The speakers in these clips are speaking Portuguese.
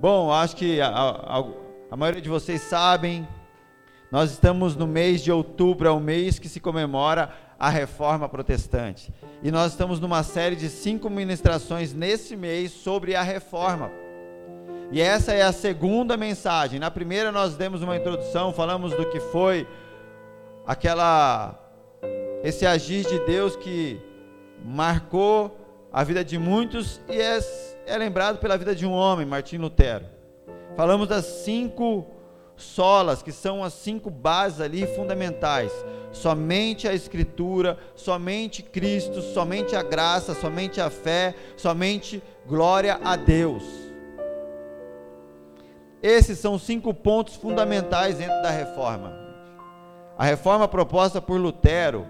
Bom, acho que a, a, a, maioria de vocês sabem, nós estamos no mês de outubro, é o mês que se comemora a reforma protestante. E nós estamos numa série de cinco ministrações nesse mês sobre a reforma. E essa é a segunda mensagem. Na primeira nós demos uma introdução, falamos do que foi aquela esse agir de Deus que marcou a vida de muitos e é, é lembrado pela vida de um homem, Martim Lutero. Falamos das cinco solas, que são as cinco bases ali fundamentais. Somente a Escritura, somente Cristo, somente a graça, somente a fé, somente glória a Deus. Esses são cinco pontos fundamentais dentro da reforma. A reforma proposta por Lutero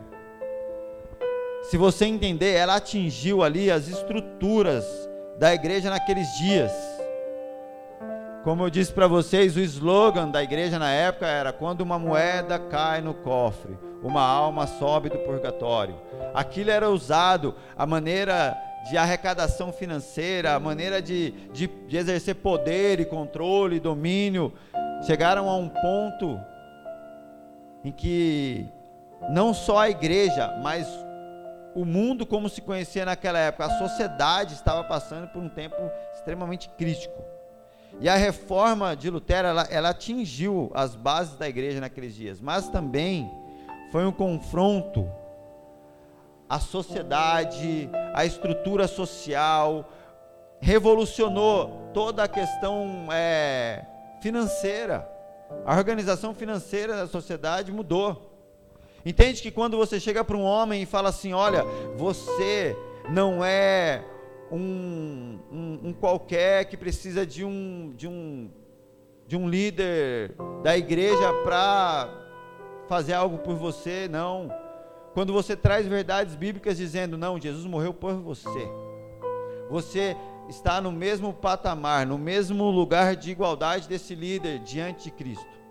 se você entender, ela atingiu ali as estruturas da igreja naqueles dias. Como eu disse para vocês, o slogan da igreja na época era: quando uma moeda cai no cofre, uma alma sobe do purgatório. Aquilo era usado, a maneira de arrecadação financeira, a maneira de, de, de exercer poder e controle, domínio, chegaram a um ponto em que não só a igreja, mas o mundo como se conhecia naquela época, a sociedade estava passando por um tempo extremamente crítico. E a reforma de Lutero, ela, ela atingiu as bases da igreja naqueles dias, mas também foi um confronto à sociedade, à estrutura social, revolucionou toda a questão é, financeira. A organização financeira da sociedade mudou. Entende que quando você chega para um homem e fala assim: olha, você não é um, um, um, qualquer que precisa de um, de um, de um líder da igreja para fazer algo por você, não. Quando você traz verdades bíblicas dizendo: não, Jesus morreu por você, você está no mesmo patamar, no mesmo lugar de igualdade desse líder diante de Cristo.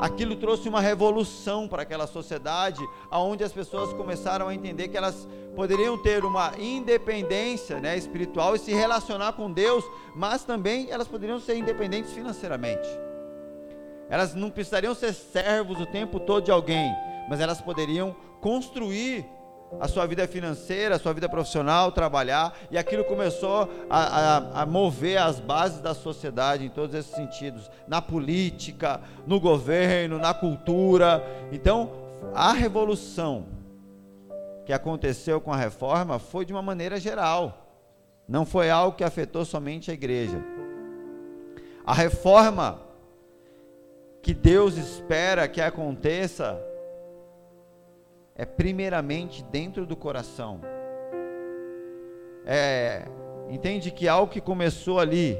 Aquilo trouxe uma revolução para aquela sociedade, aonde as pessoas começaram a entender que elas poderiam ter uma independência né, espiritual e se relacionar com Deus, mas também elas poderiam ser independentes financeiramente. Elas não precisariam ser servos o tempo todo de alguém, mas elas poderiam construir a sua vida financeira, a sua vida profissional, trabalhar, e aquilo começou a, a, a, mover as bases da sociedade em todos esses sentidos, na política, no governo, na cultura. Então, a revolução que aconteceu com a reforma foi de uma maneira geral, não foi algo que afetou somente a igreja. A reforma que Deus espera que aconteça é primeiramente dentro do coração. É, entende que algo que começou ali,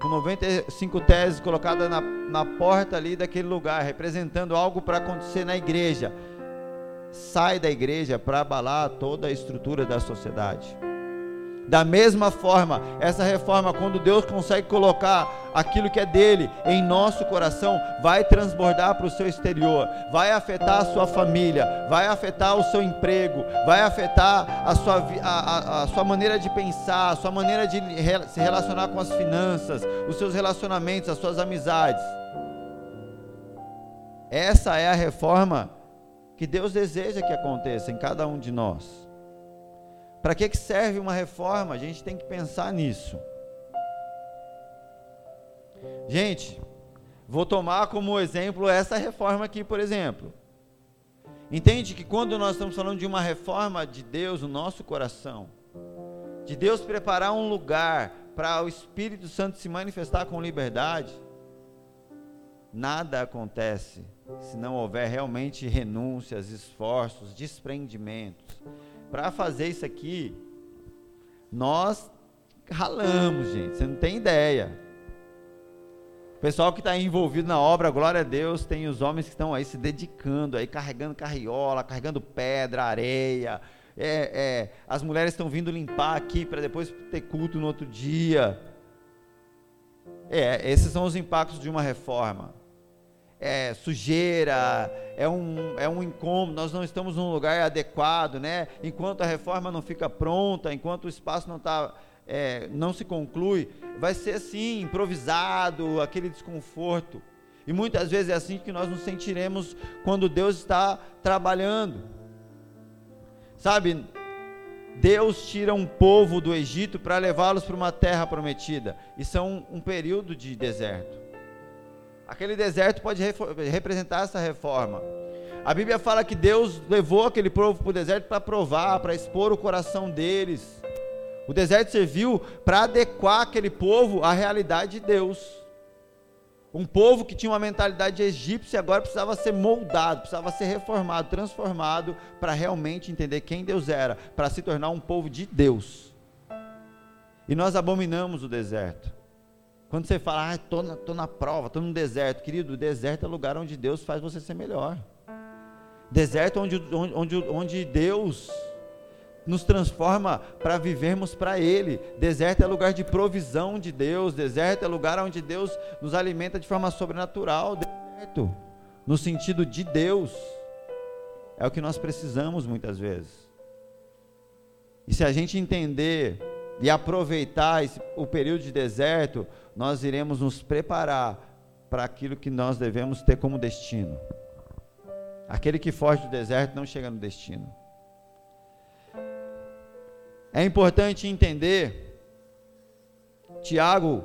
com 95 teses colocadas na, na porta ali daquele lugar, representando algo para acontecer na igreja, sai da igreja para abalar toda a estrutura da sociedade. Da mesma forma, essa reforma, quando Deus consegue colocar aquilo que é dele em nosso coração, vai transbordar para o seu exterior, vai afetar a sua família, vai afetar o seu emprego, vai afetar a sua, a, a, a sua maneira de pensar, a sua maneira de se relacionar com as finanças, os seus relacionamentos, as suas amizades. Essa é a reforma que Deus deseja que aconteça em cada um de nós. Para que, que serve uma reforma? A gente tem que pensar nisso. Gente, vou tomar como exemplo essa reforma aqui, por exemplo. Entende que quando nós estamos falando de uma reforma de Deus no nosso coração, de Deus preparar um lugar para o Espírito Santo se manifestar com liberdade, nada acontece se não houver realmente renúncias, esforços, desprendimentos para fazer isso aqui, nós ralamos, gente. Você não tem ideia. O pessoal que está envolvido na obra, glória a Deus, tem os homens que estão aí se dedicando, aí carregando carriola, carregando pedra, areia. É, é, as mulheres estão vindo limpar aqui para depois ter culto no outro dia. É, esses são os impactos de uma reforma é, sujeira, é um, é um incômodo, nós não estamos num lugar adequado, né? Enquanto a reforma não fica pronta, enquanto o espaço não está é, não se conclui, vai ser assim, improvisado, aquele desconforto. E muitas vezes é assim que nós nos sentiremos quando Deus está trabalhando. Sabe, Deus tira um povo do Egito para levá-los para uma terra prometida. Isso é um, um período de deserto. Aquele deserto pode representar essa reforma. A Bíblia fala que Deus levou aquele povo para o deserto para provar, para expor o coração deles. O deserto serviu para adequar aquele povo à realidade de Deus. Um povo que tinha uma mentalidade egípcia agora precisava ser moldado, precisava ser reformado, transformado para realmente entender quem Deus era, para se tornar um povo de Deus. E nós abominamos o deserto. Quando você fala, ah, estou na, tô na prova, estou no deserto, querido, o deserto é o lugar onde Deus faz você ser melhor. Deserto onde, onde, onde Deus nos transforma para vivermos para Ele. Deserto é lugar de provisão de Deus. Deserto é lugar onde Deus nos alimenta de forma sobrenatural. Deserto, no sentido de Deus, é o que nós precisamos muitas vezes. E se a gente entender e aproveitar esse, o período de deserto, nós iremos nos preparar para aquilo que nós devemos ter como destino. Aquele que foge do deserto não chega no destino. É importante entender, Tiago,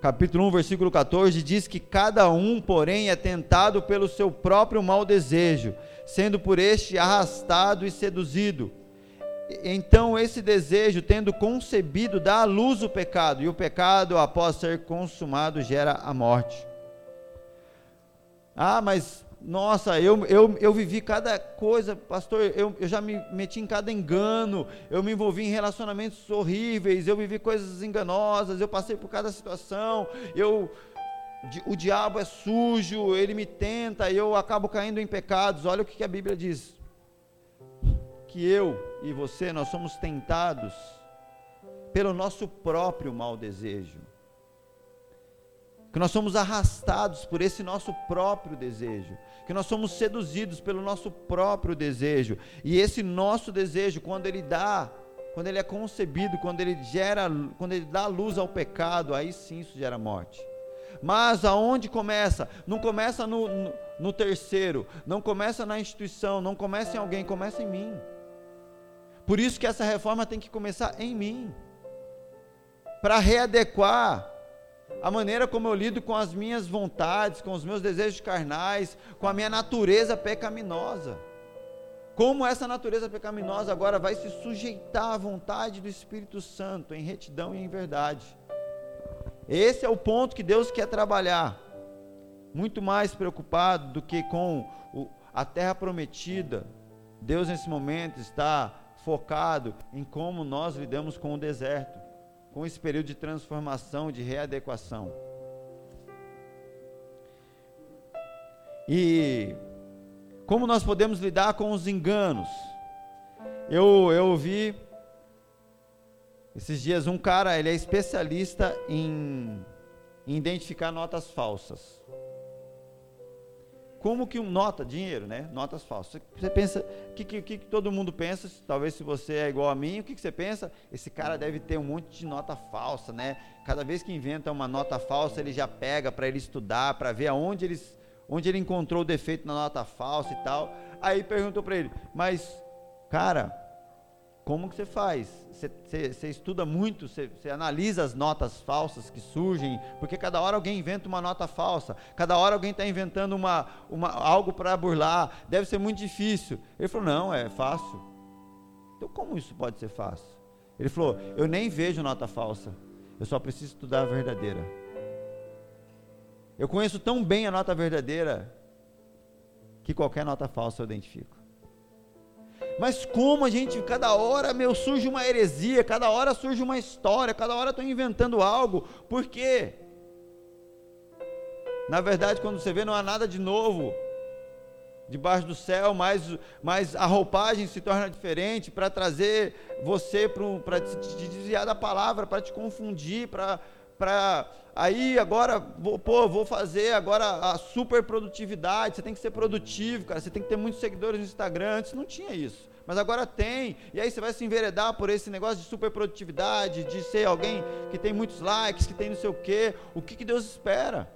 capítulo 1, versículo 14, diz que cada um, porém, é tentado pelo seu próprio mau desejo, sendo por este arrastado e seduzido. Então, esse desejo, tendo concebido, dá à luz o pecado, e o pecado, após ser consumado, gera a morte. Ah, mas nossa, eu, eu, eu vivi cada coisa, pastor, eu, eu já me meti em cada engano, eu me envolvi em relacionamentos horríveis, eu vivi coisas enganosas, eu passei por cada situação, eu o diabo é sujo, ele me tenta, eu acabo caindo em pecados. Olha o que a Bíblia diz: que eu e você nós somos tentados pelo nosso próprio mau desejo que nós somos arrastados por esse nosso próprio desejo, que nós somos seduzidos pelo nosso próprio desejo. E esse nosso desejo, quando ele dá, quando ele é concebido, quando ele gera, quando ele dá luz ao pecado, aí sim isso gera morte. Mas aonde começa? Não começa no, no, no terceiro, não começa na instituição, não começa em alguém, começa em mim. Por isso que essa reforma tem que começar em mim. Para readequar a maneira como eu lido com as minhas vontades, com os meus desejos carnais, com a minha natureza pecaminosa. Como essa natureza pecaminosa agora vai se sujeitar à vontade do Espírito Santo em retidão e em verdade. Esse é o ponto que Deus quer trabalhar. Muito mais preocupado do que com a terra prometida. Deus nesse momento está focado em como nós lidamos com o deserto com esse período de transformação, de readequação. E como nós podemos lidar com os enganos? Eu, eu ouvi esses dias um cara, ele é especialista em, em identificar notas falsas. Como que um nota, dinheiro, né? Notas falsas. Você pensa, o que, que, que, todo mundo pensa? Talvez se você é igual a mim, o que, que você pensa? Esse cara deve ter um monte de nota falsa, né? Cada vez que inventa uma nota falsa, ele já pega para ele estudar, para ver aonde ele, onde ele encontrou o defeito na nota falsa e tal. Aí perguntou para ele, mas, cara, como que você faz? Você, estuda muito, você, você, analisa as notas falsas que surgem, porque cada hora alguém inventa uma nota falsa, cada hora alguém está inventando uma, uma, algo para burlar, deve ser muito difícil. Ele falou: não, é fácil. Então, como isso pode ser fácil? Ele falou: eu nem vejo nota falsa, eu só preciso estudar a verdadeira. Eu conheço tão bem a nota verdadeira que qualquer nota falsa eu identifico. Mas como a gente, cada hora, meu, surge uma heresia, cada hora surge uma história, cada hora estou inventando algo. Por quê? Na verdade, quando você vê, não há nada de novo debaixo do céu, mas, mas a roupagem se torna diferente para trazer você para te desviar da palavra, para te confundir, para aí agora, vou, pô, vou fazer agora a super produtividade, você tem que ser produtivo, cara, você tem que ter muitos seguidores no Instagram, antes não tinha isso. mas agora tem. E aí você vai se enveredar por esse negócio de superprodutividade, de ser alguém que tem muitos likes, que tem não sei o quê. O que, que Deus espera?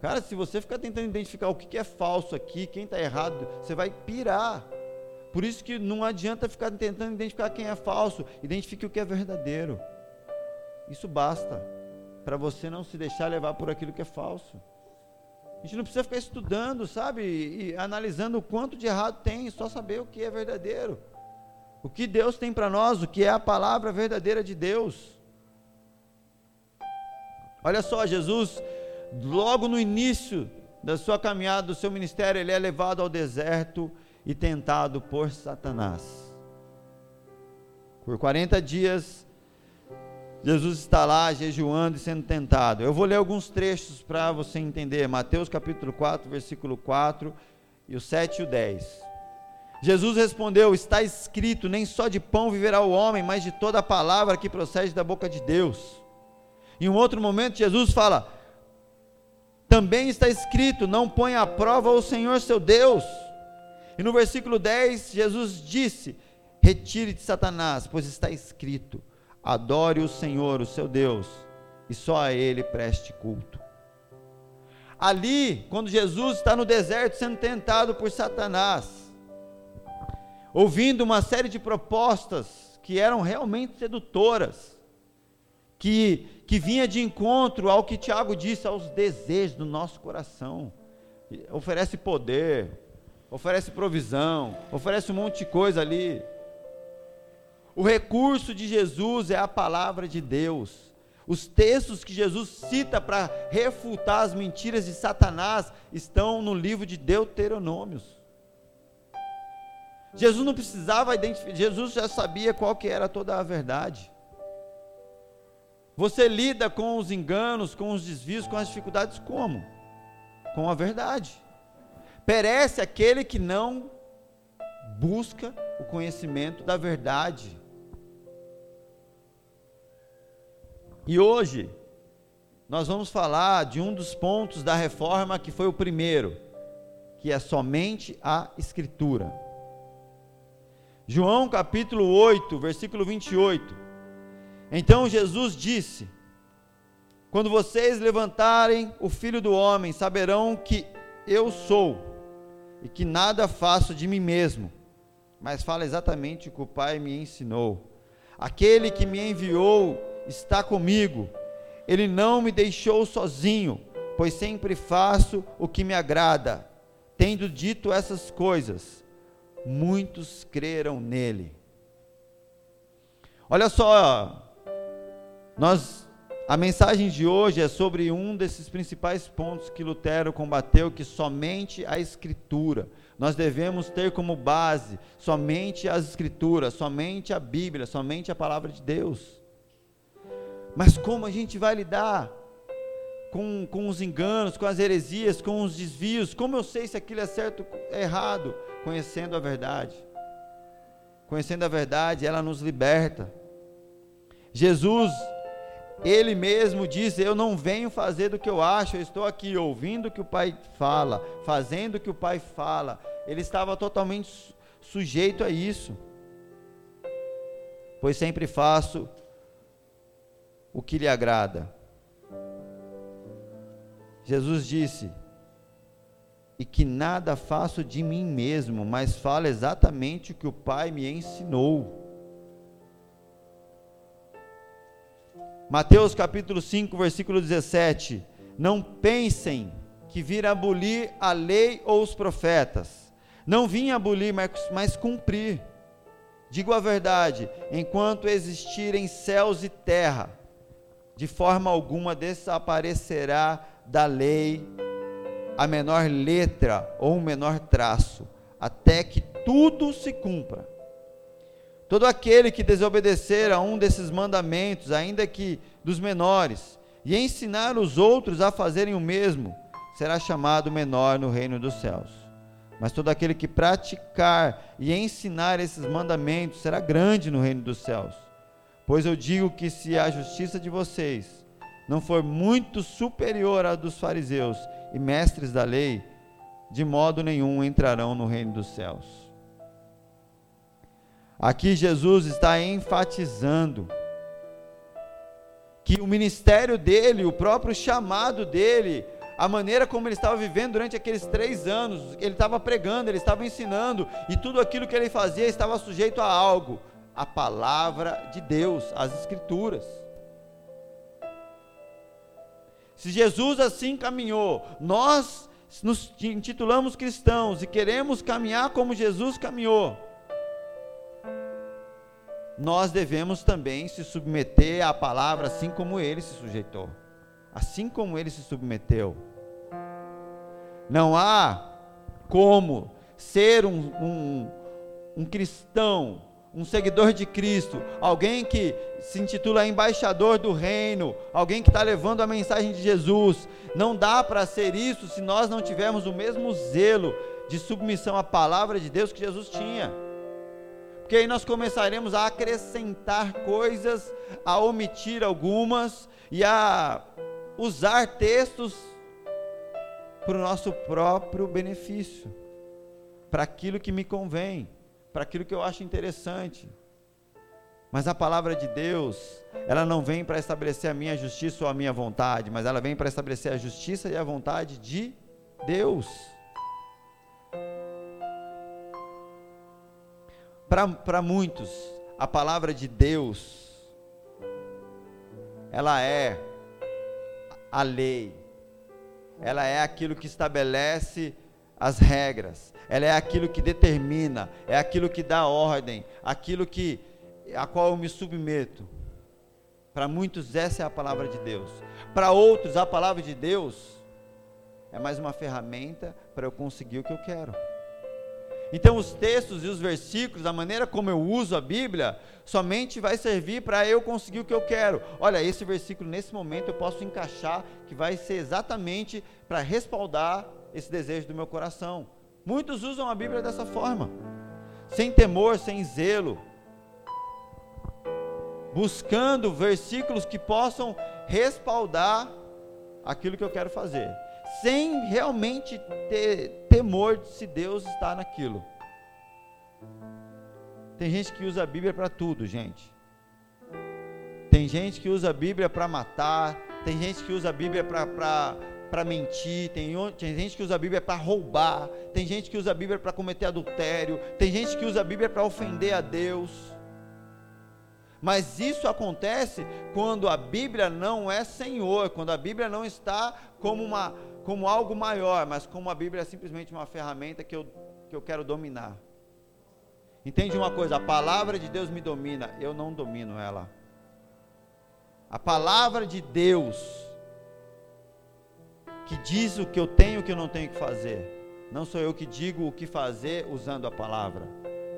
Cara, se você ficar tentando identificar o que, que é falso aqui, quem está errado, você vai pirar. Por isso que não adianta ficar tentando identificar quem é falso, identifique o que é verdadeiro. Isso basta para você não se deixar levar por aquilo que é falso. A gente não precisa ficar estudando, sabe? E analisando o quanto de errado tem, só saber o que é verdadeiro. O que Deus tem para nós, o que é a palavra verdadeira de Deus. Olha só, Jesus, logo no início da sua caminhada, do seu ministério, ele é levado ao deserto e tentado por Satanás. Por 40 dias, Jesus está lá jejuando e sendo tentado. Eu vou ler alguns trechos para você entender. Mateus capítulo 4, versículo 4 e o 7 e o 10. Jesus respondeu: Está escrito: Nem só de pão viverá o homem, mas de toda a palavra que procede da boca de Deus. Em um outro momento, Jesus fala: Também está escrito: Não ponha à prova o Senhor seu Deus. E no versículo 10, Jesus disse: Retire de Satanás, pois está escrito: Adore o Senhor, o seu Deus, e só a Ele preste culto. Ali, quando Jesus está no deserto sendo tentado por Satanás, ouvindo uma série de propostas que eram realmente sedutoras, que, que vinha de encontro ao que Tiago disse, aos desejos do nosso coração. Oferece poder, oferece provisão, oferece um monte de coisa ali. O recurso de Jesus é a palavra de Deus. Os textos que Jesus cita para refutar as mentiras de Satanás estão no livro de Deuteronômios. Jesus não precisava identificar, Jesus já sabia qual que era toda a verdade. Você lida com os enganos, com os desvios, com as dificuldades como? Com a verdade. Perece aquele que não busca o conhecimento da verdade. E hoje, nós vamos falar de um dos pontos da reforma que foi o primeiro, que é somente a Escritura. João capítulo 8, versículo 28. Então Jesus disse: Quando vocês levantarem o filho do homem, saberão que eu sou, e que nada faço de mim mesmo, mas falo exatamente o que o Pai me ensinou. Aquele que me enviou está comigo. Ele não me deixou sozinho, pois sempre faço o que me agrada. Tendo dito essas coisas, muitos creram nele. Olha só, nós a mensagem de hoje é sobre um desses principais pontos que Lutero combateu, que somente a escritura. Nós devemos ter como base somente as escrituras, somente a Bíblia, somente a palavra de Deus. Mas como a gente vai lidar com, com os enganos, com as heresias, com os desvios? Como eu sei se aquilo é certo é errado? Conhecendo a verdade. Conhecendo a verdade, ela nos liberta. Jesus, ele mesmo diz: Eu não venho fazer do que eu acho, eu estou aqui ouvindo o que o Pai fala, fazendo o que o Pai fala. Ele estava totalmente sujeito a isso. Pois sempre faço o que lhe agrada. Jesus disse: E que nada faço de mim mesmo, mas falo exatamente o que o Pai me ensinou. Mateus capítulo 5, versículo 17: Não pensem que vir abolir a lei ou os profetas. Não vim abolir, mas, mas cumprir. Digo a verdade: enquanto existirem céus e terra, de forma alguma desaparecerá da lei a menor letra ou o menor traço, até que tudo se cumpra. Todo aquele que desobedecer a um desses mandamentos, ainda que dos menores, e ensinar os outros a fazerem o mesmo, será chamado menor no reino dos céus. Mas todo aquele que praticar e ensinar esses mandamentos será grande no reino dos céus. Pois eu digo que se a justiça de vocês não for muito superior à dos fariseus e mestres da lei, de modo nenhum entrarão no reino dos céus. Aqui Jesus está enfatizando que o ministério dele, o próprio chamado dele, a maneira como ele estava vivendo durante aqueles três anos, ele estava pregando, ele estava ensinando, e tudo aquilo que ele fazia estava sujeito a algo, a palavra de Deus, as Escrituras. Se Jesus assim caminhou, nós nos intitulamos cristãos e queremos caminhar como Jesus caminhou, nós devemos também se submeter à palavra assim como ele se sujeitou, assim como ele se submeteu. Não há como ser um, um, um cristão um seguidor de Cristo, alguém que se intitula embaixador do reino, alguém que está levando a mensagem de Jesus. Não dá para ser isso se nós não tivermos o mesmo zelo de submissão à palavra de Deus que Jesus tinha. Porque aí nós começaremos a acrescentar coisas, a omitir algumas e a usar textos para o nosso próprio benefício, para aquilo que me convém para aquilo que eu acho interessante. Mas a palavra de Deus, ela não vem para estabelecer a minha justiça ou a minha vontade, mas ela vem para estabelecer a justiça e a vontade de Deus. Para muitos, a palavra de Deus, ela é a lei, ela é aquilo que estabelece as regras, ela é aquilo que determina, é aquilo que dá ordem, aquilo que a qual eu me submeto. Para muitos essa é a palavra de Deus. Para outros a palavra de Deus é mais uma ferramenta para eu conseguir o que eu quero. Então os textos e os versículos, a maneira como eu uso a Bíblia, somente vai servir para eu conseguir o que eu quero. Olha, esse versículo nesse momento eu posso encaixar que vai ser exatamente para respaldar esse desejo do meu coração. Muitos usam a Bíblia dessa forma, sem temor, sem zelo, buscando versículos que possam respaldar aquilo que eu quero fazer, sem realmente ter temor de se Deus está naquilo. Tem gente que usa a Bíblia para tudo, gente. Tem gente que usa a Bíblia para matar, tem gente que usa a Bíblia para para mentir, tem, tem, gente que usa a Bíblia para roubar, tem gente que usa a Bíblia para cometer adultério, tem gente que usa a Bíblia para ofender a Deus. Mas isso acontece quando a Bíblia não é Senhor, quando a Bíblia não está como, uma, como algo maior, mas como a Bíblia é simplesmente uma ferramenta que eu, que eu quero dominar. Entende uma coisa? A palavra de Deus me domina, eu não domino ela. A palavra de Deus que diz o que eu tenho e o que eu não tenho que fazer. Não sou eu que digo o que fazer usando a palavra.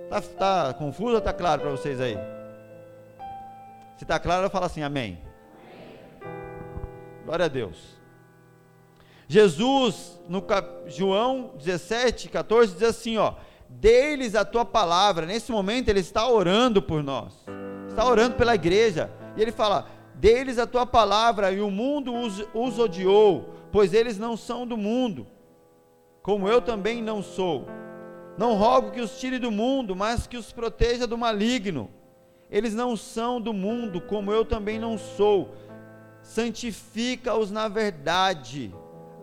Está tá confuso ou está claro para vocês aí? Se está claro, eu falo assim, amém. Glória a Deus. Jesus, no João 17, 14, diz assim: ó, dê-lhes a tua palavra. Nesse momento, ele está orando por nós, está orando pela igreja. E ele fala: dê-lhes a tua palavra, e o mundo os, os odiou, pois eles não são do mundo, como eu também não sou. Não rogo que os tire do mundo, mas que os proteja do maligno. Eles não são do mundo, como eu também não sou. Santifica-os na verdade.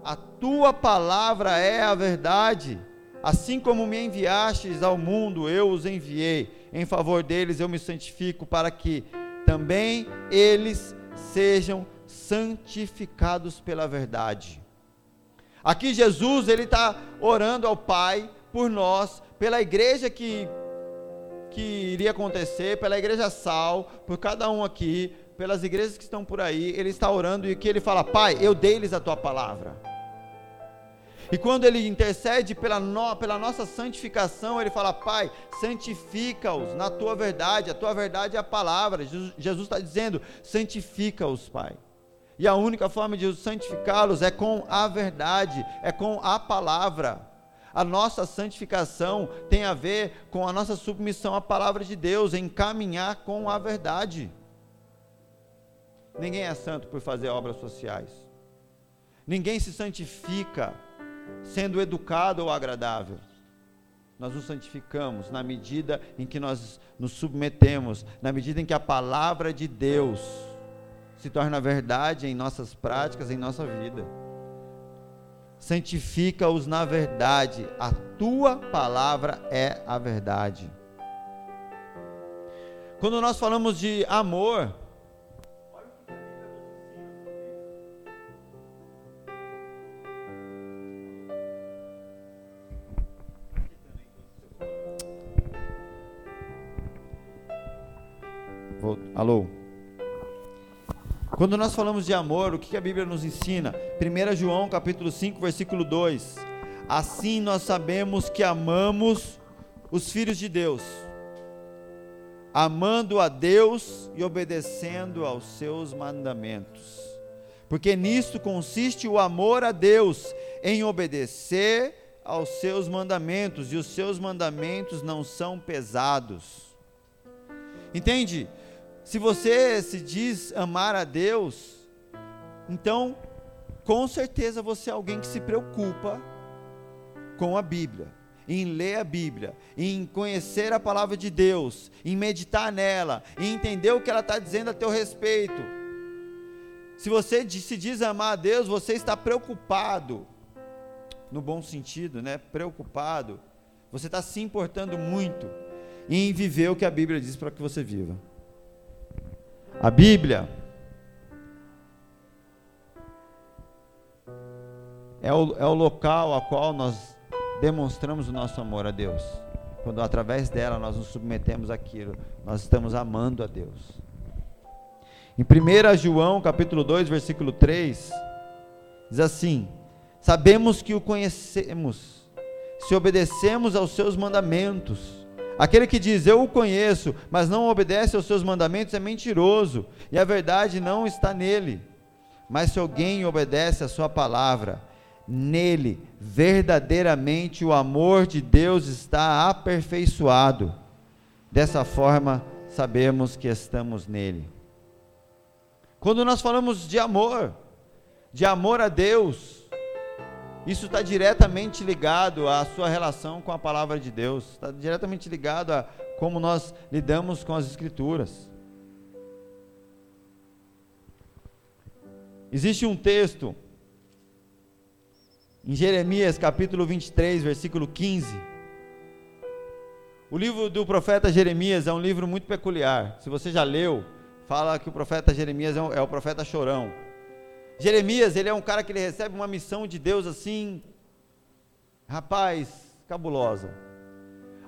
A tua palavra é a verdade. Assim como me enviastes ao mundo, eu os enviei. Em favor deles eu me santifico, para que também eles sejam santificados pela verdade. Aqui Jesus ele está orando ao Pai por nós, pela igreja que que iria acontecer, pela igreja Sal, por cada um aqui, pelas igrejas que estão por aí, ele está orando e que ele fala: Pai, eu dei-lhes a tua palavra. E quando ele intercede pela, no, pela nossa santificação, ele fala: Pai, santifica-os na tua verdade, a tua verdade é a palavra. Jesus está dizendo: santifica-os, Pai. E a única forma de santificá-los é com a verdade, é com a palavra. A nossa santificação tem a ver com a nossa submissão à palavra de Deus, em caminhar com a verdade. Ninguém é santo por fazer obras sociais. Ninguém se santifica sendo educado ou agradável. nós nos santificamos na medida em que nós nos submetemos, na medida em que a palavra de Deus se torna verdade em nossas práticas, em nossa vida. Santifica-os na verdade, a tua palavra é a verdade. Quando nós falamos de amor, Quando nós falamos de amor, o que a Bíblia nos ensina? 1 João capítulo 5, versículo 2. Assim nós sabemos que amamos os filhos de Deus, amando a Deus e obedecendo aos seus mandamentos. Porque nisto consiste o amor a Deus, em obedecer aos seus mandamentos, e os seus mandamentos não são pesados. Entende? Se você se diz amar a Deus, então com certeza você é alguém que se preocupa com a Bíblia, em ler a Bíblia, em conhecer a palavra de Deus, em meditar nela, em entender o que ela está dizendo a teu respeito. Se você se diz amar a Deus, você está preocupado, no bom sentido, né? Preocupado. Você está se importando muito em viver o que a Bíblia diz para que você viva. A Bíblia é o, é o local a qual nós demonstramos o nosso amor a Deus. Quando através dela nós nos submetemos àquilo, nós estamos amando a Deus. Em 1 João, capítulo 2, versículo 3, diz assim: Sabemos que o conhecemos, se obedecemos aos seus mandamentos. Aquele que diz eu o conheço, mas não obedece aos seus mandamentos é mentiroso, e a verdade não está nele. Mas se alguém obedece a sua palavra, nele verdadeiramente o amor de Deus está aperfeiçoado. Dessa forma, sabemos que estamos nele. Quando nós falamos de amor, de amor a Deus, isso está diretamente ligado à sua relação com a palavra de Deus, está diretamente ligado a como nós lidamos com as Escrituras. Existe um texto em Jeremias capítulo 23, versículo 15. O livro do profeta Jeremias é um livro muito peculiar. Se você já leu, fala que o profeta Jeremias é, é o profeta chorão. Jeremias, ele é um cara que ele recebe uma missão de Deus assim, rapaz, cabulosa.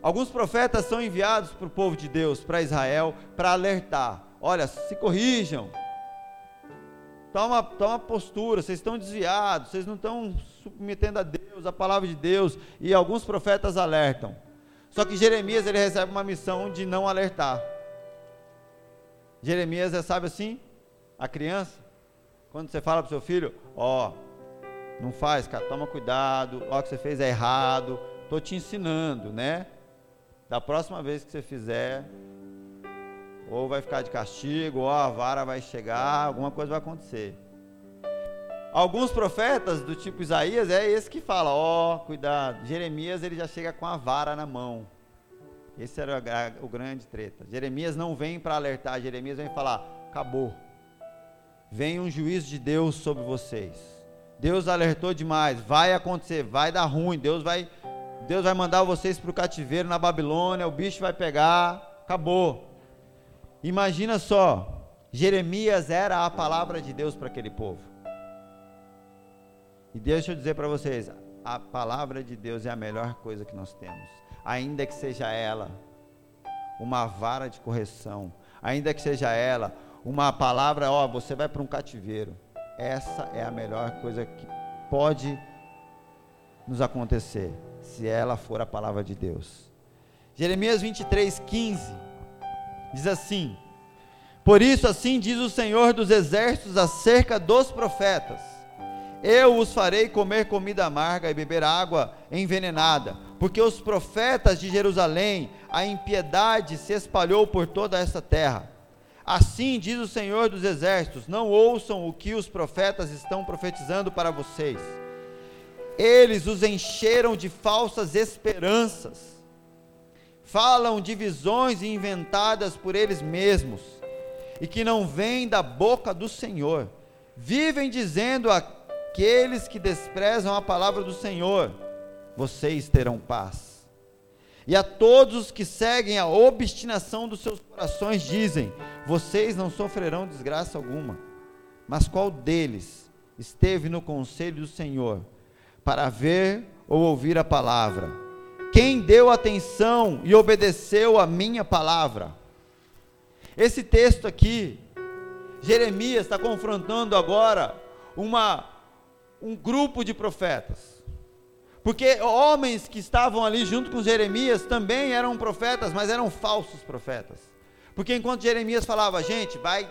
Alguns profetas são enviados para o povo de Deus, para Israel, para alertar: olha, se corrijam, toma, toma postura, vocês estão desviados, vocês não estão submetendo a Deus, a palavra de Deus, e alguns profetas alertam. Só que Jeremias ele recebe uma missão de não alertar. Jeremias é, sabe assim, a criança quando você fala para o seu filho, ó, não faz, cara, toma cuidado, ó, o que você fez é errado, estou te ensinando, né? Da próxima vez que você fizer, ou vai ficar de castigo, ou a vara vai chegar, alguma coisa vai acontecer. Alguns profetas do tipo Isaías é esse que fala, ó, cuidado. Jeremias ele já chega com a vara na mão. Esse era o grande treta. Jeremias não vem para alertar, Jeremias vem falar, acabou vem um juízo de Deus sobre vocês. Deus alertou demais, vai acontecer, vai dar ruim, Deus vai Deus vai mandar vocês para o cativeiro na Babilônia, o bicho vai pegar, acabou. Imagina só, Jeremias era a palavra de Deus para aquele povo. E deixa eu dizer para vocês, a palavra de Deus é a melhor coisa que nós temos, ainda que seja ela uma vara de correção, ainda que seja ela uma palavra, ó, você vai para um cativeiro. Essa é a melhor coisa que pode nos acontecer, se ela for a palavra de Deus. Jeremias 23, 15 diz assim: Por isso, assim diz o Senhor dos exércitos acerca dos profetas: Eu os farei comer comida amarga e beber água envenenada, porque os profetas de Jerusalém, a impiedade se espalhou por toda essa terra Assim diz o Senhor dos Exércitos: não ouçam o que os profetas estão profetizando para vocês. Eles os encheram de falsas esperanças. falam de visões inventadas por eles mesmos e que não vêm da boca do Senhor. Vivem dizendo àqueles que desprezam a palavra do Senhor: vocês terão paz. E a todos os que seguem a obstinação dos seus corações dizem: vocês não sofrerão desgraça alguma. Mas qual deles esteve no conselho do Senhor para ver ou ouvir a palavra? Quem deu atenção e obedeceu a minha palavra? Esse texto aqui, Jeremias está confrontando agora uma, um grupo de profetas. Porque homens que estavam ali junto com Jeremias também eram profetas, mas eram falsos profetas. Porque enquanto Jeremias falava, gente, vai,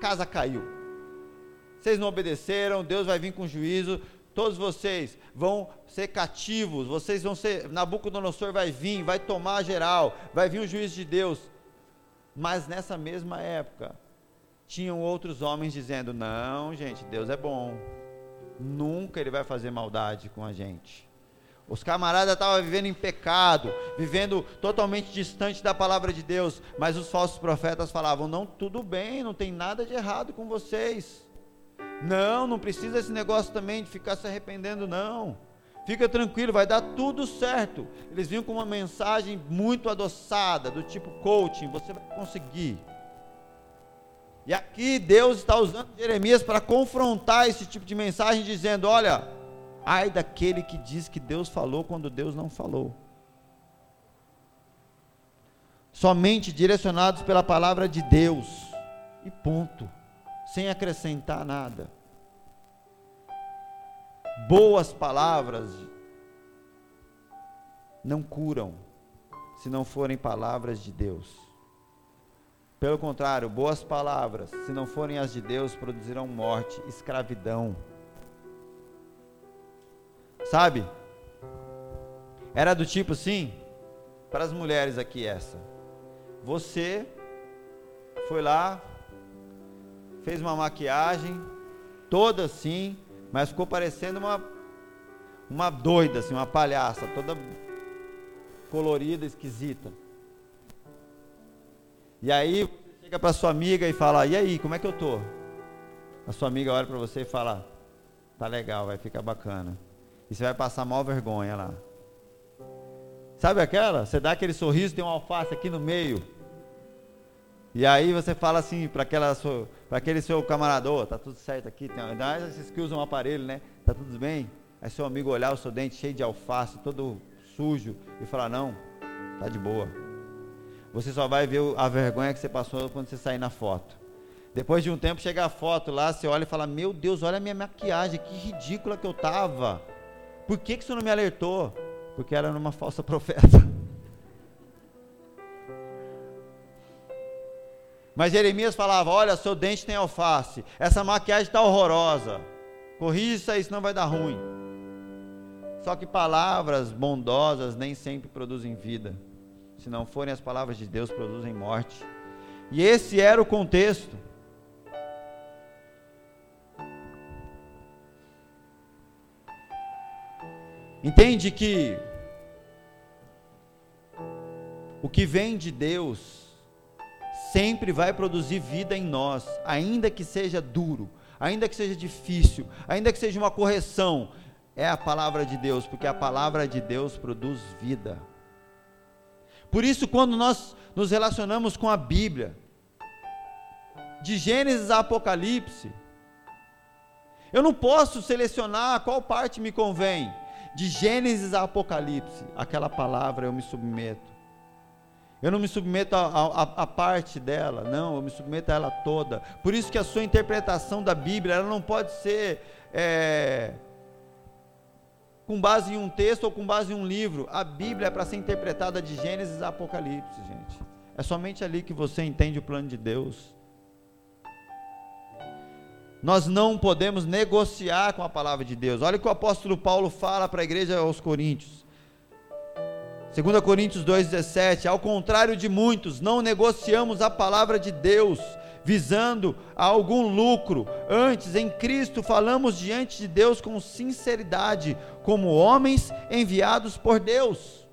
casa caiu. Vocês não obedeceram, Deus vai vir com juízo, todos vocês vão ser cativos, vocês vão ser, Nabucodonosor vai vir, vai tomar geral, vai vir o juízo de Deus. Mas nessa mesma época, tinham outros homens dizendo: não, gente, Deus é bom, nunca Ele vai fazer maldade com a gente. Os camaradas estavam vivendo em pecado, vivendo totalmente distante da palavra de Deus, mas os falsos profetas falavam: não, tudo bem, não tem nada de errado com vocês. Não, não precisa esse negócio também de ficar se arrependendo, não. Fica tranquilo, vai dar tudo certo. Eles vinham com uma mensagem muito adoçada, do tipo coaching: você vai conseguir. E aqui Deus está usando Jeremias para confrontar esse tipo de mensagem, dizendo: olha Ai daquele que diz que Deus falou quando Deus não falou. Somente direcionados pela palavra de Deus. E ponto. Sem acrescentar nada. Boas palavras não curam se não forem palavras de Deus. Pelo contrário, boas palavras, se não forem as de Deus, produzirão morte, escravidão. Sabe? Era do tipo assim, para as mulheres aqui essa. Você foi lá, fez uma maquiagem toda assim, mas ficou parecendo uma uma doida assim, uma palhaça, toda colorida, esquisita. E aí você chega para sua amiga e fala: "E aí, como é que eu tô?" A sua amiga olha para você e fala: "Tá legal, vai ficar bacana." E você vai passar mal vergonha lá. Sabe aquela? Você dá aquele sorriso, tem um alface aqui no meio. E aí você fala assim para aquele seu camarada, oh, tá tudo certo aqui, tem, ainda esses que usam um aparelho, né? Tá tudo bem? Aí seu amigo olhar o seu dente cheio de alface, todo sujo, e falar, não, tá de boa. Você só vai ver a vergonha que você passou quando você sair na foto. Depois de um tempo chega a foto lá, você olha e fala, meu Deus, olha a minha maquiagem, que ridícula que eu tava. Por que, que você não me alertou? Porque era uma falsa profeta. Mas Jeremias falava: Olha, seu dente tem alface, essa maquiagem está horrorosa. Corrija isso aí, senão vai dar ruim. Só que palavras bondosas nem sempre produzem vida. Se não forem as palavras de Deus, produzem morte. E esse era o contexto. Entende que o que vem de Deus sempre vai produzir vida em nós, ainda que seja duro, ainda que seja difícil, ainda que seja uma correção, é a palavra de Deus, porque a palavra de Deus produz vida. Por isso, quando nós nos relacionamos com a Bíblia, de Gênesis a Apocalipse, eu não posso selecionar qual parte me convém de Gênesis a Apocalipse, aquela palavra eu me submeto. Eu não me submeto a, parte dela, não, eu me submeto a ela toda. Por isso que a sua interpretação da Bíblia, ela não pode ser é, com base em um texto ou com base em um livro. A Bíblia é para ser interpretada de Gênesis a Apocalipse, gente. É somente ali que você entende o plano de Deus. Nós não podemos negociar com a palavra de Deus. Olha o que o apóstolo Paulo fala para a igreja aos Coríntios. 2 Coríntios 2,17: Ao contrário de muitos, não negociamos a palavra de Deus, visando a algum lucro. Antes, em Cristo, falamos diante de Deus com sinceridade, como homens enviados por Deus.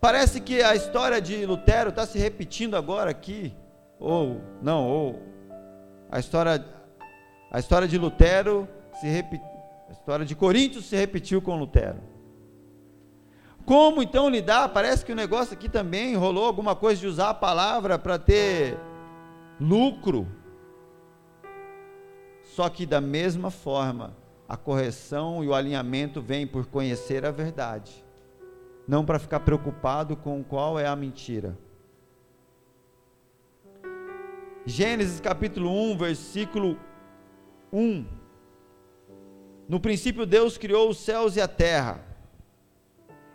Parece que a história de Lutero está se repetindo agora aqui, ou não, ou a história, a história de Lutero se repetiu, a história de Coríntios se repetiu com Lutero. Como então lidar? Parece que o negócio aqui também rolou alguma coisa de usar a palavra para ter lucro. Só que da mesma forma, a correção e o alinhamento vêm por conhecer a verdade, não para ficar preocupado com qual é a mentira. Gênesis capítulo 1, versículo 1. No princípio Deus criou os céus e a terra.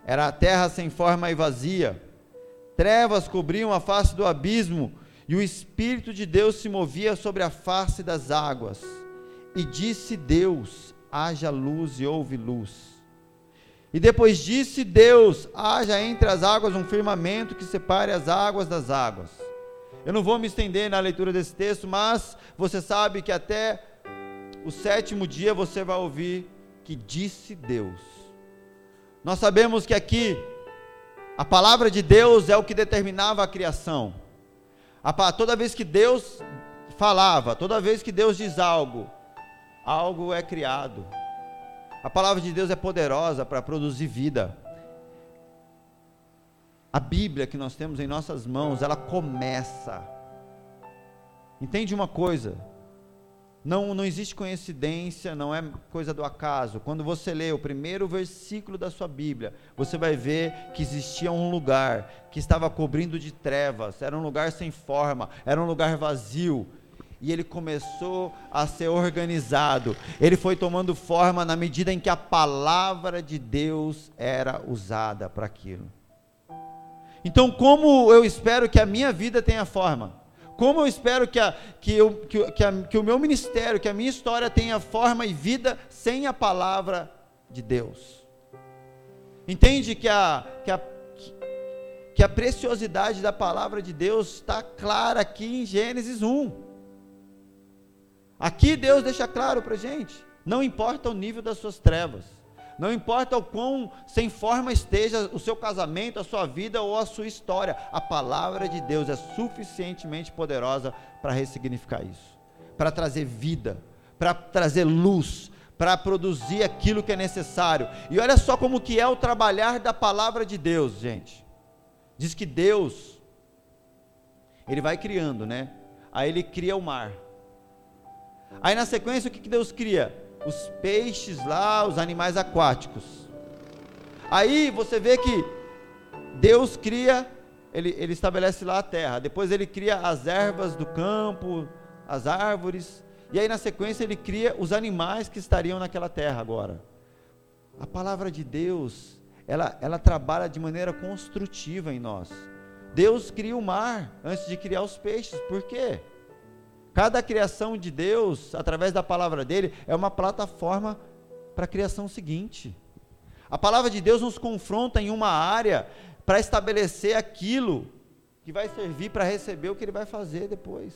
Era a terra sem forma e vazia. Trevas cobriam a face do abismo, e o Espírito de Deus se movia sobre a face das águas. E disse Deus: haja luz e houve luz. E depois disse Deus: haja entre as águas um firmamento que separe as águas das águas. Eu não vou me estender na leitura desse texto, mas você sabe que até o sétimo dia você vai ouvir que disse Deus. Nós sabemos que aqui a palavra de Deus é o que determinava a criação. Toda vez que Deus falava, toda vez que Deus diz algo, algo é criado. A palavra de Deus é poderosa para produzir vida. A Bíblia que nós temos em nossas mãos, ela começa. Entende uma coisa? Não, não existe coincidência, não é coisa do acaso. Quando você lê o primeiro versículo da sua Bíblia, você vai ver que existia um lugar que estava cobrindo de trevas, era um lugar sem forma, era um lugar vazio. E ele começou a ser organizado. Ele foi tomando forma na medida em que a palavra de Deus era usada para aquilo. Então, como eu espero que a minha vida tenha forma? Como eu espero que, a, que, eu, que, que, a, que o meu ministério, que a minha história tenha forma e vida sem a palavra de Deus? Entende que a, que a, que a preciosidade da palavra de Deus está clara aqui em Gênesis 1. Aqui Deus deixa claro para a gente: não importa o nível das suas trevas, não importa o quão sem forma esteja o seu casamento, a sua vida ou a sua história, a palavra de Deus é suficientemente poderosa para ressignificar isso, para trazer vida, para trazer luz, para produzir aquilo que é necessário. E olha só como que é o trabalhar da palavra de Deus, gente. Diz que Deus ele vai criando, né? Aí ele cria o mar. Aí na sequência o que, que Deus cria? Os peixes lá, os animais aquáticos. Aí você vê que Deus cria, ele, ele estabelece lá a terra, depois ele cria as ervas do campo, as árvores, e aí na sequência ele cria os animais que estariam naquela terra agora. A palavra de Deus, ela, ela trabalha de maneira construtiva em nós. Deus cria o mar antes de criar os peixes, por quê? Cada criação de Deus, através da palavra dele, é uma plataforma para a criação seguinte. A palavra de Deus nos confronta em uma área para estabelecer aquilo que vai servir para receber o que ele vai fazer depois.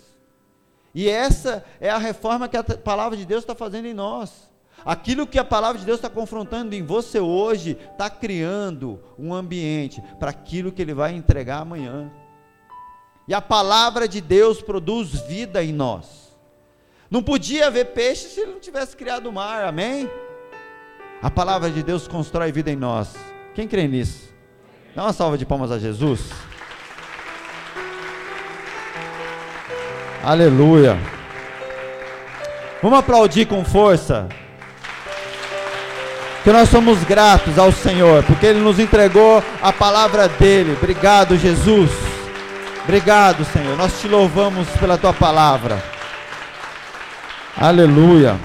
E essa é a reforma que a palavra de Deus está fazendo em nós. Aquilo que a palavra de Deus está confrontando em você hoje, está criando um ambiente para aquilo que ele vai entregar amanhã. E a palavra de Deus produz vida em nós. Não podia haver peixe se ele não tivesse criado o mar, amém? A palavra de Deus constrói vida em nós. Quem crê nisso? Dá uma salva de palmas a Jesus. Aleluia. Vamos aplaudir com força. Que nós somos gratos ao Senhor, porque Ele nos entregou a palavra dele. Obrigado, Jesus. Obrigado, Senhor. Nós te louvamos pela tua palavra. Aleluia.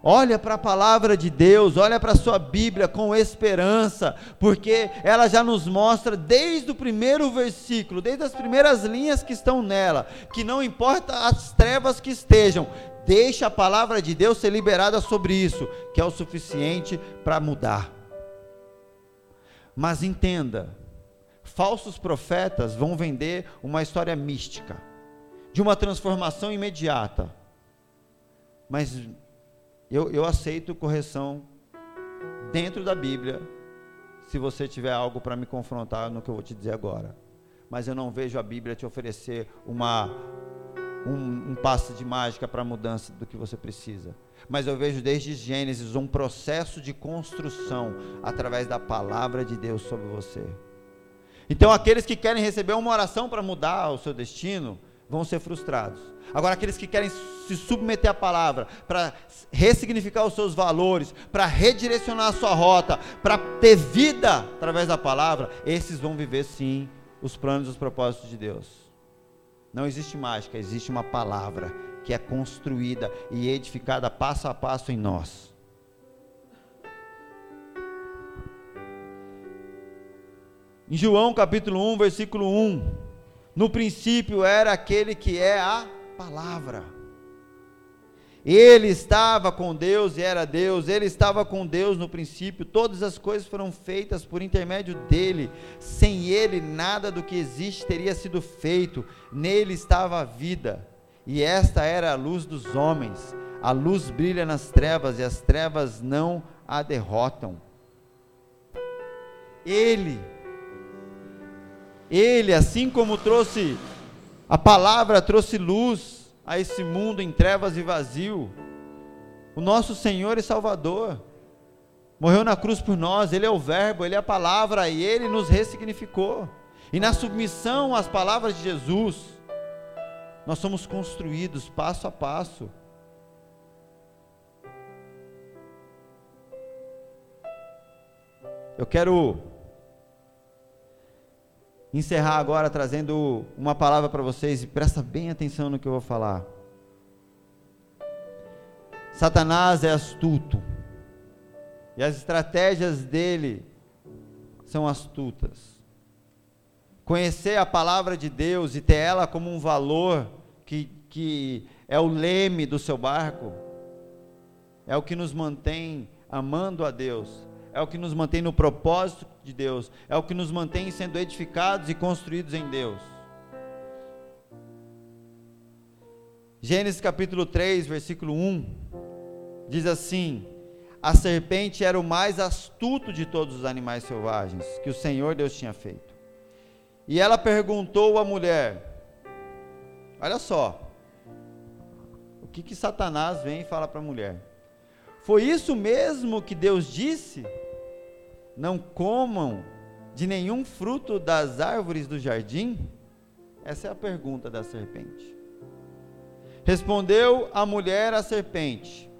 Olha para a palavra de Deus, olha para a sua Bíblia com esperança, porque ela já nos mostra desde o primeiro versículo, desde as primeiras linhas que estão nela, que não importa as trevas que estejam, deixa a palavra de Deus ser liberada sobre isso, que é o suficiente para mudar. Mas entenda, falsos profetas vão vender uma história mística, de uma transformação imediata. Mas eu, eu aceito correção dentro da Bíblia se você tiver algo para me confrontar no que eu vou te dizer agora. Mas eu não vejo a Bíblia te oferecer uma um, um passe de mágica para a mudança do que você precisa. Mas eu vejo desde Gênesis um processo de construção através da palavra de Deus sobre você. Então, aqueles que querem receber uma oração para mudar o seu destino vão ser frustrados. Agora, aqueles que querem se submeter à palavra, para ressignificar os seus valores, para redirecionar a sua rota, para ter vida através da palavra, esses vão viver sim os planos e os propósitos de Deus. Não existe mágica, existe uma palavra que é construída e edificada passo a passo em nós. Em João capítulo 1, versículo 1, no princípio era aquele que é a palavra. Ele estava com Deus e era Deus, ele estava com Deus no princípio, todas as coisas foram feitas por intermédio dele, sem ele nada do que existe teria sido feito, nele estava a vida, e esta era a luz dos homens. A luz brilha nas trevas e as trevas não a derrotam. Ele, ele, assim como trouxe, a palavra trouxe luz, a esse mundo em trevas e vazio. O nosso Senhor e Salvador morreu na cruz por nós, Ele é o Verbo, Ele é a palavra e Ele nos ressignificou. E na submissão às palavras de Jesus, nós somos construídos passo a passo. Eu quero encerrar agora trazendo uma palavra para vocês e presta bem atenção no que eu vou falar. Satanás é astuto e as estratégias dele são astutas. Conhecer a palavra de Deus e ter ela como um valor que, que é o leme do seu barco, é o que nos mantém amando a Deus, é o que nos mantém no propósito de Deus, é o que nos mantém sendo edificados e construídos em Deus. Gênesis capítulo 3, versículo 1, diz assim: A serpente era o mais astuto de todos os animais selvagens que o Senhor Deus tinha feito. E ela perguntou à mulher: Olha só, o que que Satanás vem e fala para a mulher? Foi isso mesmo que Deus disse? Não comam de nenhum fruto das árvores do jardim? Essa é a pergunta da serpente. Respondeu a mulher à serpente: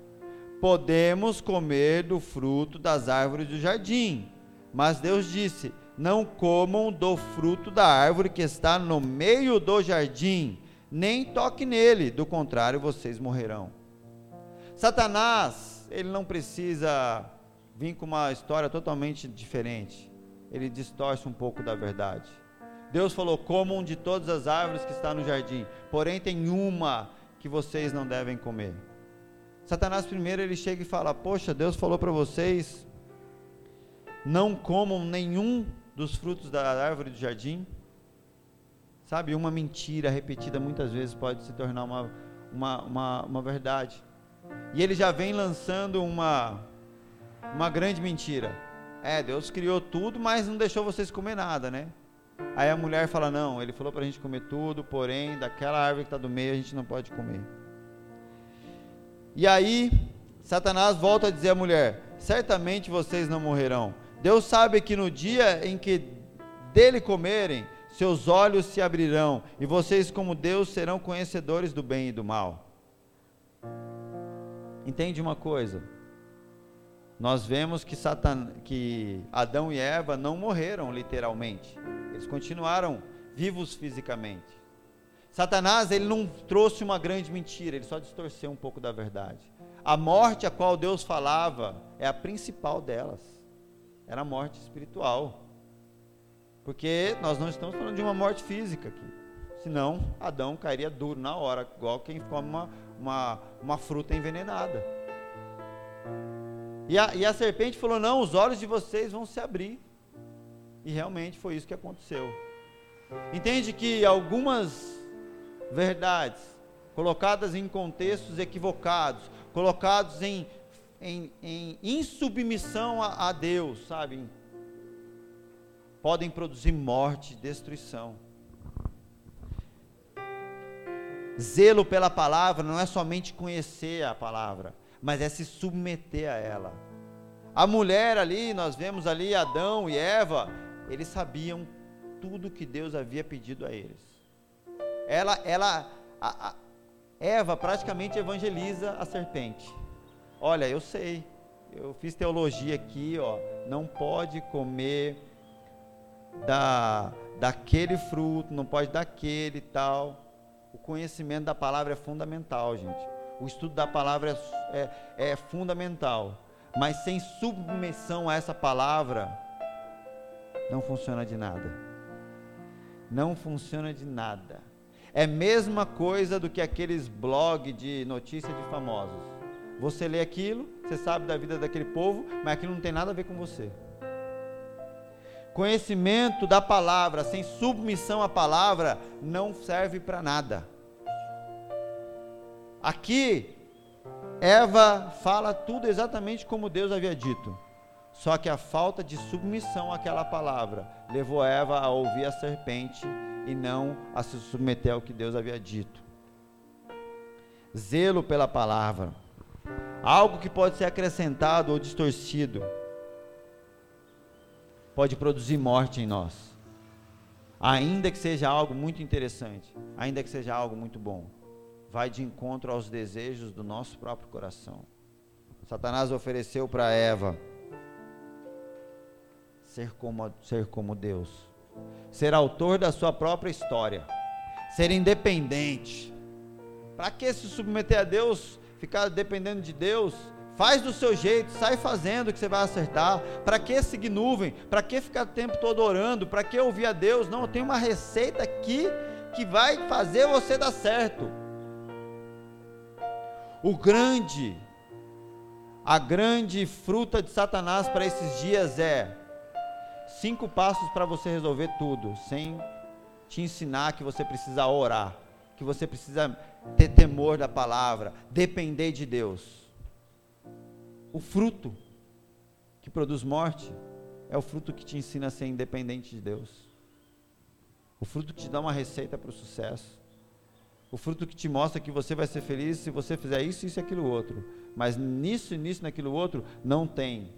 Podemos comer do fruto das árvores do jardim. Mas Deus disse: Não comam do fruto da árvore que está no meio do jardim, nem toque nele, do contrário vocês morrerão. Satanás, ele não precisa vir com uma história totalmente diferente. Ele distorce um pouco da verdade. Deus falou: comam de todas as árvores que está no jardim, porém tem uma que vocês não devem comer. Satanás primeiro ele chega e fala: Poxa, Deus falou para vocês não comam nenhum dos frutos da árvore do jardim. Sabe, uma mentira repetida muitas vezes pode se tornar uma, uma, uma, uma verdade. E ele já vem lançando uma, uma grande mentira. É, Deus criou tudo, mas não deixou vocês comer nada, né? Aí a mulher fala: Não, ele falou para a gente comer tudo, porém, daquela árvore que está do meio a gente não pode comer. E aí, Satanás volta a dizer à mulher: Certamente vocês não morrerão. Deus sabe que no dia em que dele comerem, seus olhos se abrirão, e vocês, como Deus, serão conhecedores do bem e do mal. Entende uma coisa? Nós vemos que, Satan, que Adão e Eva não morreram literalmente, eles continuaram vivos fisicamente. Satanás ele não trouxe uma grande mentira, ele só distorceu um pouco da verdade. A morte a qual Deus falava é a principal delas, era a morte espiritual. Porque nós não estamos falando de uma morte física aqui. Senão, Adão cairia duro na hora, igual quem come uma, uma, uma fruta envenenada. E a, e a serpente falou: Não, os olhos de vocês vão se abrir. E realmente foi isso que aconteceu. Entende que algumas verdades colocadas em contextos equivocados, colocados em, em, em insubmissão a, a Deus, sabe? podem produzir morte, destruição. Zelo pela palavra não é somente conhecer a palavra, mas é se submeter a ela. A mulher ali, nós vemos ali Adão e Eva, eles sabiam tudo que Deus havia pedido a eles. Ela, ela, a, a Eva praticamente evangeliza a serpente. Olha, eu sei, eu fiz teologia aqui, ó, não pode comer da daquele fruto, não pode daquele tal. O conhecimento da palavra é fundamental, gente. O estudo da palavra é, é, é fundamental. Mas sem submissão a essa palavra, não funciona de nada. Não funciona de nada. É a mesma coisa do que aqueles blogs de notícia de famosos. Você lê aquilo, você sabe da vida daquele povo, mas aquilo não tem nada a ver com você. Conhecimento da palavra sem submissão à palavra não serve para nada. Aqui, Eva fala tudo exatamente como Deus havia dito. Só que a falta de submissão àquela palavra levou Eva a ouvir a serpente e não a se submeter ao que Deus havia dito. Zelo pela palavra. Algo que pode ser acrescentado ou distorcido pode produzir morte em nós. Ainda que seja algo muito interessante, ainda que seja algo muito bom, vai de encontro aos desejos do nosso próprio coração. Satanás ofereceu para Eva ser como, ser como Deus, ser autor da sua própria história, ser independente. Para que se submeter a Deus, ficar dependendo de Deus? Faz do seu jeito, sai fazendo que você vai acertar. Para que seguir nuvem? Para que ficar o tempo todo orando? Para que ouvir a Deus? Não, eu tenho uma receita aqui que vai fazer você dar certo. O grande, a grande fruta de Satanás para esses dias é cinco passos para você resolver tudo, sem te ensinar que você precisa orar, que você precisa ter temor da palavra, depender de Deus. O fruto que produz morte é o fruto que te ensina a ser independente de Deus. O fruto que te dá uma receita para o sucesso. O fruto que te mostra que você vai ser feliz se você fizer isso, isso e aquilo outro. Mas nisso, nisso, naquilo outro, não tem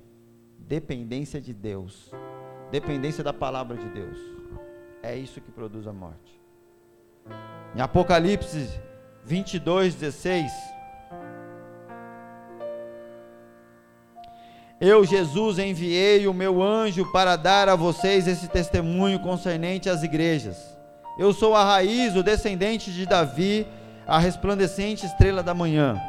dependência de Deus. Dependência da palavra de Deus. É isso que produz a morte. Em Apocalipse 22, 16 Eu, Jesus, enviei o meu anjo para dar a vocês esse testemunho concernente às igrejas. Eu sou a raiz, o descendente de Davi, a resplandecente estrela da manhã.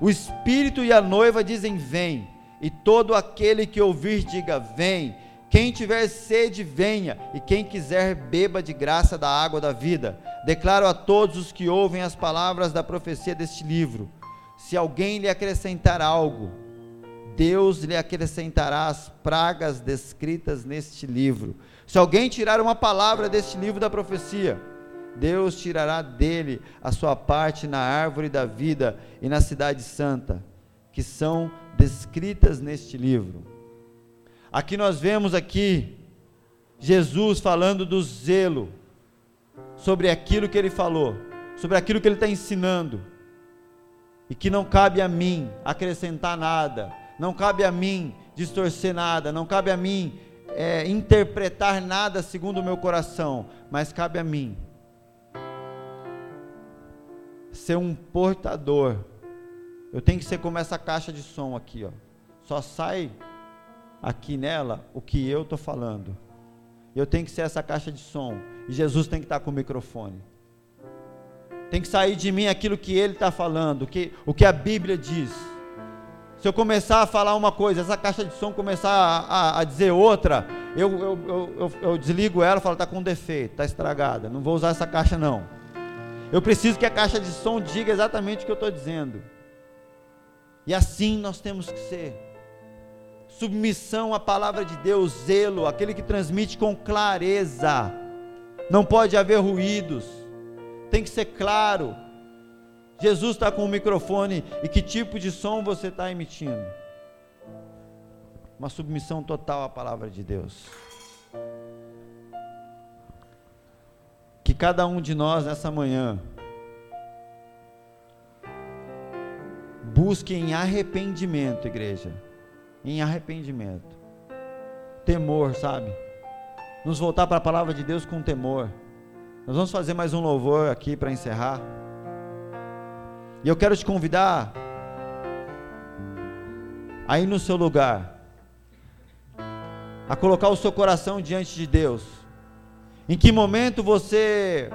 O Espírito e a noiva dizem: Vem, e todo aquele que ouvir, diga: Vem. Quem tiver sede, venha, e quem quiser, beba de graça da água da vida. Declaro a todos os que ouvem as palavras da profecia deste livro: se alguém lhe acrescentar algo, Deus lhe acrescentará as pragas descritas neste livro. Se alguém tirar uma palavra deste livro da profecia, Deus tirará dele a sua parte na árvore da vida e na cidade santa, que são descritas neste livro. Aqui nós vemos aqui Jesus falando do zelo sobre aquilo que ele falou, sobre aquilo que ele está ensinando, e que não cabe a mim acrescentar nada, não cabe a mim distorcer nada, não cabe a mim é, interpretar nada segundo o meu coração, mas cabe a mim ser um portador. Eu tenho que ser como essa caixa de som aqui, ó. Só sai aqui nela o que eu estou falando. Eu tenho que ser essa caixa de som. E Jesus tem que estar com o microfone. Tem que sair de mim aquilo que ele está falando, que, o que a Bíblia diz. Se eu começar a falar uma coisa, essa caixa de som começar a, a, a dizer outra, eu, eu, eu, eu, desligo ela e falo, está com defeito, está estragada, não vou usar essa caixa não. Eu preciso que a caixa de som diga exatamente o que eu estou dizendo. E assim nós temos que ser. Submissão à palavra de Deus, zelo, aquele que transmite com clareza. Não pode haver ruídos. Tem que ser claro, Jesus está com o microfone e que tipo de som você está emitindo? Uma submissão total à palavra de Deus. que cada um de nós nessa manhã busque em arrependimento, igreja, em arrependimento, temor, sabe? Nos voltar para a palavra de Deus com temor. Nós vamos fazer mais um louvor aqui para encerrar. E eu quero te convidar aí no seu lugar a colocar o seu coração diante de Deus. Em que momento você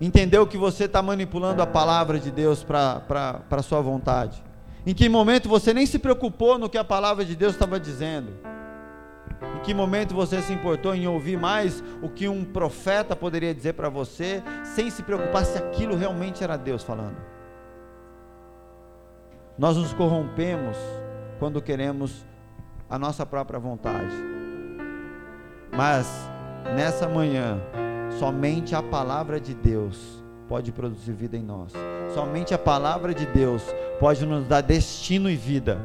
entendeu que você está manipulando a palavra de Deus para a sua vontade? Em que momento você nem se preocupou no que a palavra de Deus estava dizendo? Que momento você se importou em ouvir mais o que um profeta poderia dizer para você, sem se preocupar se aquilo realmente era Deus falando? Nós nos corrompemos quando queremos a nossa própria vontade. Mas nessa manhã, somente a palavra de Deus pode produzir vida em nós. Somente a palavra de Deus pode nos dar destino e vida.